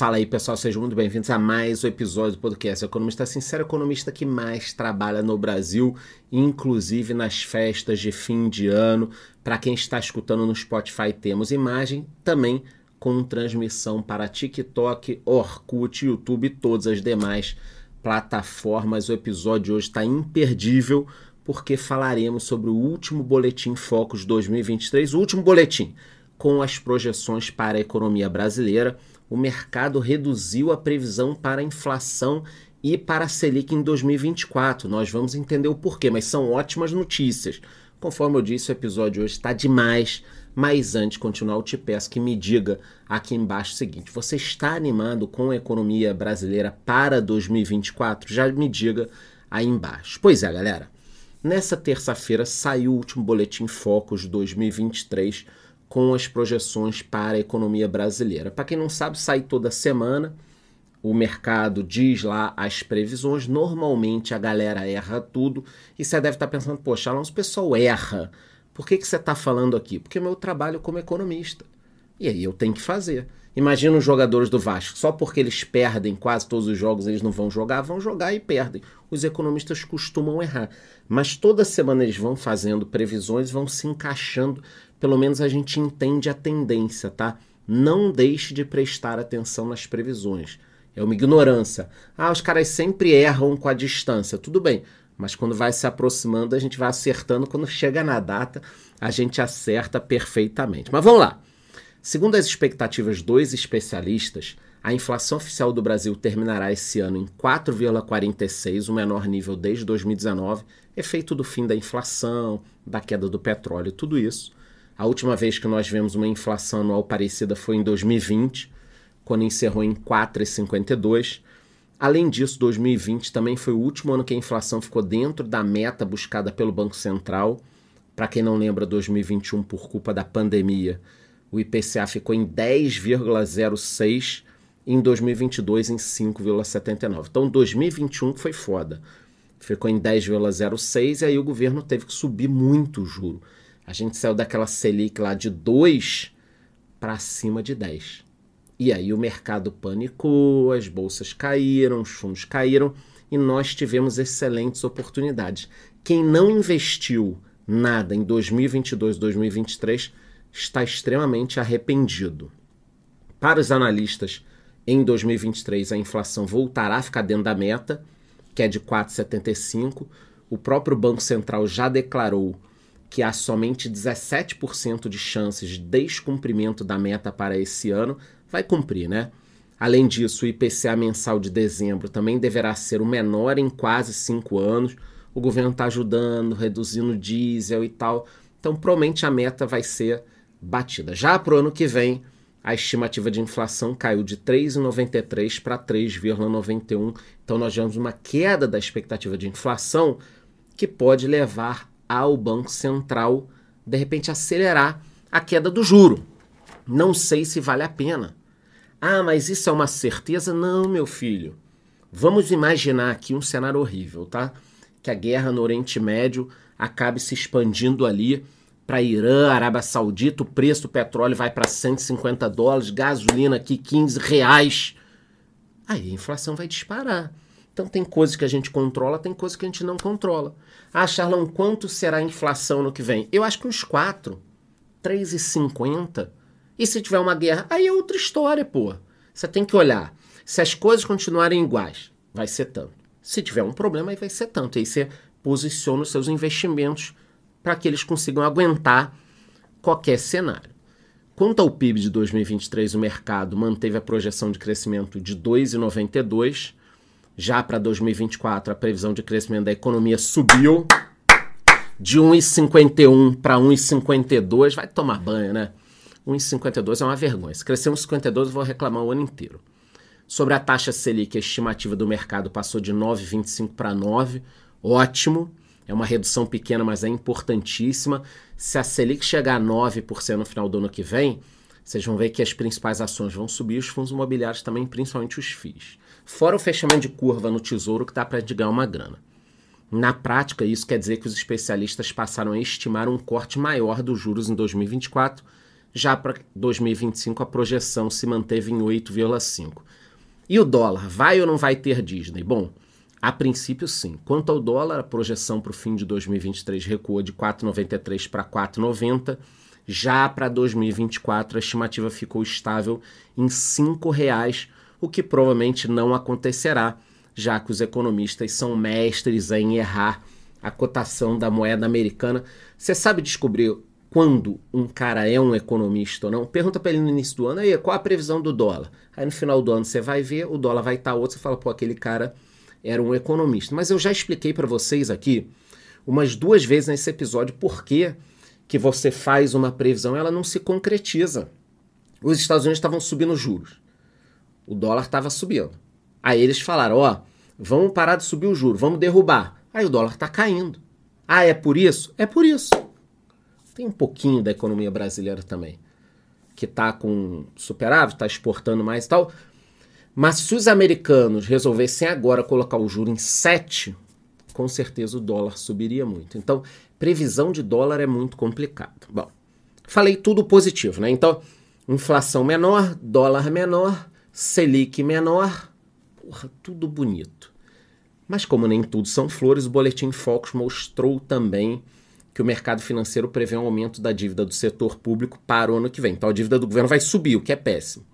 Fala aí, pessoal, sejam muito bem-vindos a mais um episódio do podcast Economista Sincero, economista que mais trabalha no Brasil, inclusive nas festas de fim de ano. Para quem está escutando no Spotify, temos imagem também com transmissão para TikTok, Orkut, YouTube e todas as demais plataformas. O episódio de hoje está imperdível porque falaremos sobre o último boletim Focus 2023, o último boletim com as projeções para a economia brasileira o mercado reduziu a previsão para a inflação e para a Selic em 2024. Nós vamos entender o porquê, mas são ótimas notícias. Conforme eu disse, o episódio hoje está demais. Mas antes de continuar, eu te peço que me diga aqui embaixo o seguinte: você está animado com a economia brasileira para 2024? Já me diga aí embaixo. Pois é, galera. Nessa terça-feira saiu o último boletim Focus 2023 com as projeções para a economia brasileira. Para quem não sabe, sai toda semana. O mercado diz lá as previsões. Normalmente a galera erra tudo. E você deve estar pensando, poxa, Alonso, o pessoal erra. Por que, que você está falando aqui? Porque meu trabalho como economista. E aí eu tenho que fazer. Imagina os jogadores do Vasco, só porque eles perdem quase todos os jogos, eles não vão jogar, vão jogar e perdem. Os economistas costumam errar. Mas toda semana eles vão fazendo previsões, vão se encaixando pelo menos a gente entende a tendência, tá? Não deixe de prestar atenção nas previsões. É uma ignorância. Ah, os caras sempre erram com a distância. Tudo bem, mas quando vai se aproximando, a gente vai acertando. Quando chega na data, a gente acerta perfeitamente. Mas vamos lá. Segundo as expectativas dos especialistas, a inflação oficial do Brasil terminará esse ano em 4,46, o menor nível desde 2019, efeito do fim da inflação, da queda do petróleo, tudo isso. A última vez que nós vimos uma inflação anual parecida foi em 2020, quando encerrou em 4,52. Além disso, 2020 também foi o último ano que a inflação ficou dentro da meta buscada pelo Banco Central. Para quem não lembra, 2021, por culpa da pandemia, o IPCA ficou em 10,06 em 2022 em 5,79. Então 2021 foi foda. Ficou em 10,06 e aí o governo teve que subir muito o juro. A gente saiu daquela Selic lá de 2 para cima de 10. E aí o mercado panicou, as bolsas caíram, os fundos caíram e nós tivemos excelentes oportunidades. Quem não investiu nada em 2022, 2023 está extremamente arrependido. Para os analistas, em 2023 a inflação voltará a ficar dentro da meta, que é de 4,75. O próprio Banco Central já declarou que há somente 17% de chances de descumprimento da meta para esse ano, vai cumprir, né? Além disso, o IPCA mensal de dezembro também deverá ser o menor em quase cinco anos. O governo está ajudando, reduzindo diesel e tal. Então, provavelmente a meta vai ser batida. Já para o ano que vem, a estimativa de inflação caiu de 3,93 para 3,91. Então, nós vemos uma queda da expectativa de inflação que pode levar ao Banco Central de repente acelerar a queda do juro. Não sei se vale a pena. Ah, mas isso é uma certeza? Não, meu filho. Vamos imaginar aqui um cenário horrível, tá? Que a guerra no Oriente Médio acabe se expandindo ali para Irã, Arábia Saudita, o preço do petróleo vai para 150 dólares, gasolina aqui 15 reais. Aí a inflação vai disparar. Então tem coisas que a gente controla, tem coisas que a gente não controla. Ah, Charlão, quanto será a inflação no que vem? Eu acho que uns 4, 3,50. E se tiver uma guerra? Aí é outra história, pô. Você tem que olhar. Se as coisas continuarem iguais, vai ser tanto. Se tiver um problema, aí vai ser tanto. E aí você posiciona os seus investimentos para que eles consigam aguentar qualquer cenário. Quanto ao PIB de 2023, o mercado manteve a projeção de crescimento de 2,92 já para 2024, a previsão de crescimento da economia subiu de 1,51 para 1,52. Vai tomar banho, né? 1,52 é uma vergonha. Se crescer 1,52, eu vou reclamar o ano inteiro. Sobre a taxa Selic, a estimativa do mercado passou de 9,25 para 9. Ótimo. É uma redução pequena, mas é importantíssima. Se a Selic chegar a 9% no final do ano que vem, vocês vão ver que as principais ações vão subir, os fundos imobiliários também, principalmente os FIIs. Fora o fechamento de curva no tesouro que dá para ganhar uma grana. Na prática, isso quer dizer que os especialistas passaram a estimar um corte maior dos juros em 2024, Já para 2025 a projeção se manteve em 8,5. E o dólar, vai ou não vai ter Disney? Bom, a princípio sim. Quanto ao dólar, a projeção para o fim de 2023 recuou de 4,93 para 4,90. Já para 2024 a estimativa ficou estável em R$ 5,00, o que provavelmente não acontecerá, já que os economistas são mestres em errar a cotação da moeda americana. Você sabe descobrir quando um cara é um economista ou não, pergunta para ele no início do ano, aí, qual a previsão do dólar? Aí no final do ano você vai ver, o dólar vai estar outro, você fala, pô, aquele cara era um economista. Mas eu já expliquei para vocês aqui umas duas vezes nesse episódio por que, que você faz uma previsão ela não se concretiza. Os Estados Unidos estavam subindo juros. O dólar estava subindo. Aí eles falaram, ó, vamos parar de subir o juro, vamos derrubar. Aí o dólar está caindo. Ah, é por isso? É por isso. Tem um pouquinho da economia brasileira também, que está com superávit, está exportando mais e tal. Mas se os americanos resolvessem agora colocar o juro em 7, com certeza o dólar subiria muito. Então, previsão de dólar é muito complicado. Bom, falei tudo positivo, né? Então, inflação menor, dólar menor, Selic menor, porra, tudo bonito. Mas como nem tudo são flores, o Boletim Focus mostrou também que o mercado financeiro prevê um aumento da dívida do setor público para o ano que vem. Então a dívida do governo vai subir, o que é péssimo.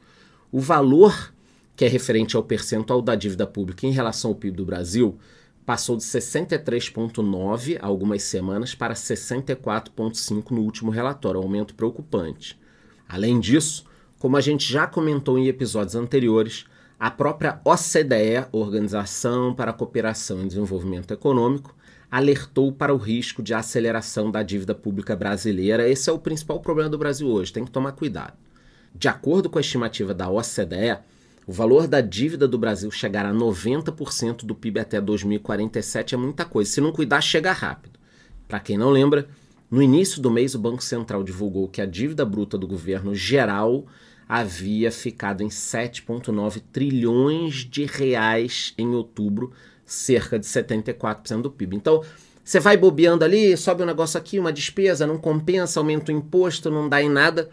O valor que é referente ao percentual da dívida pública em relação ao PIB do Brasil passou de 63,9 há algumas semanas para 64,5 no último relatório, um aumento preocupante. Além disso, como a gente já comentou em episódios anteriores, a própria OCDE, Organização para a Cooperação e Desenvolvimento Econômico, alertou para o risco de aceleração da dívida pública brasileira. Esse é o principal problema do Brasil hoje, tem que tomar cuidado. De acordo com a estimativa da OCDE, o valor da dívida do Brasil chegar a 90% do PIB até 2047 é muita coisa. Se não cuidar, chega rápido. Para quem não lembra, no início do mês o Banco Central divulgou que a dívida bruta do governo geral havia ficado em 7,9 trilhões de reais em outubro, cerca de 74% do PIB. Então, você vai bobeando ali, sobe um negócio aqui, uma despesa, não compensa, aumenta o imposto, não dá em nada.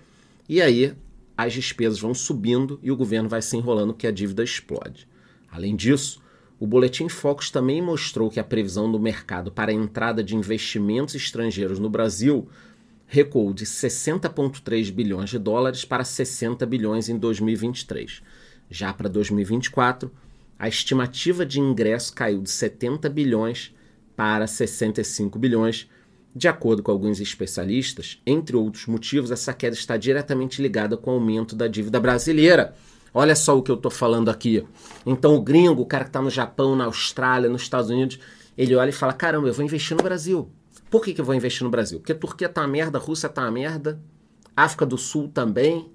E aí as despesas vão subindo e o governo vai se enrolando porque a dívida explode. Além disso, o Boletim Focus também mostrou que a previsão do mercado para a entrada de investimentos estrangeiros no Brasil recuou de 60,3 bilhões de dólares para 60 bilhões em 2023. Já para 2024, a estimativa de ingresso caiu de 70 bilhões para 65 bilhões. De acordo com alguns especialistas, entre outros motivos, essa queda está diretamente ligada com o aumento da dívida brasileira. Olha só o que eu estou falando aqui. Então, o gringo, o cara que está no Japão, na Austrália, nos Estados Unidos, ele olha e fala: caramba, eu vou investir no Brasil. Por que, que eu vou investir no Brasil? Porque a Turquia tá uma merda, a Rússia tá uma merda, África do Sul também.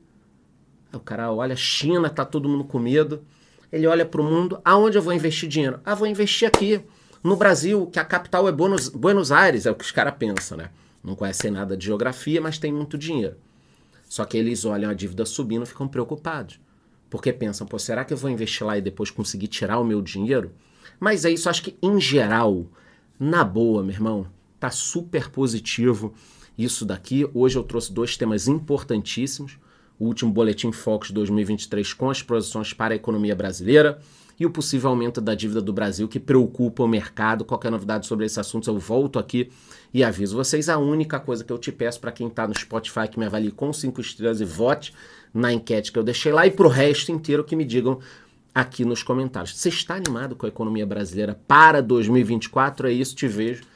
O cara olha, China, tá todo mundo com medo. Ele olha para o mundo, aonde eu vou investir dinheiro? Ah, vou investir aqui, no Brasil, que a capital é Buenos, Buenos Aires, é o que os caras pensam, né? Não conhecem nada de geografia, mas tem muito dinheiro. Só que eles olham a dívida subindo e ficam preocupados. Porque pensam, pô, será que eu vou investir lá e depois conseguir tirar o meu dinheiro? Mas é isso, acho que em geral, na boa, meu irmão, tá super positivo isso daqui. Hoje eu trouxe dois temas importantíssimos o último Boletim Focus 2023 com as projeções para a economia brasileira e o possível aumento da dívida do Brasil que preocupa o mercado. Qualquer novidade sobre esse assunto eu volto aqui e aviso vocês. A única coisa que eu te peço para quem está no Spotify que me avalie com cinco estrelas e vote na enquete que eu deixei lá e para o resto inteiro que me digam aqui nos comentários. Você está animado com a economia brasileira para 2024? É isso, te vejo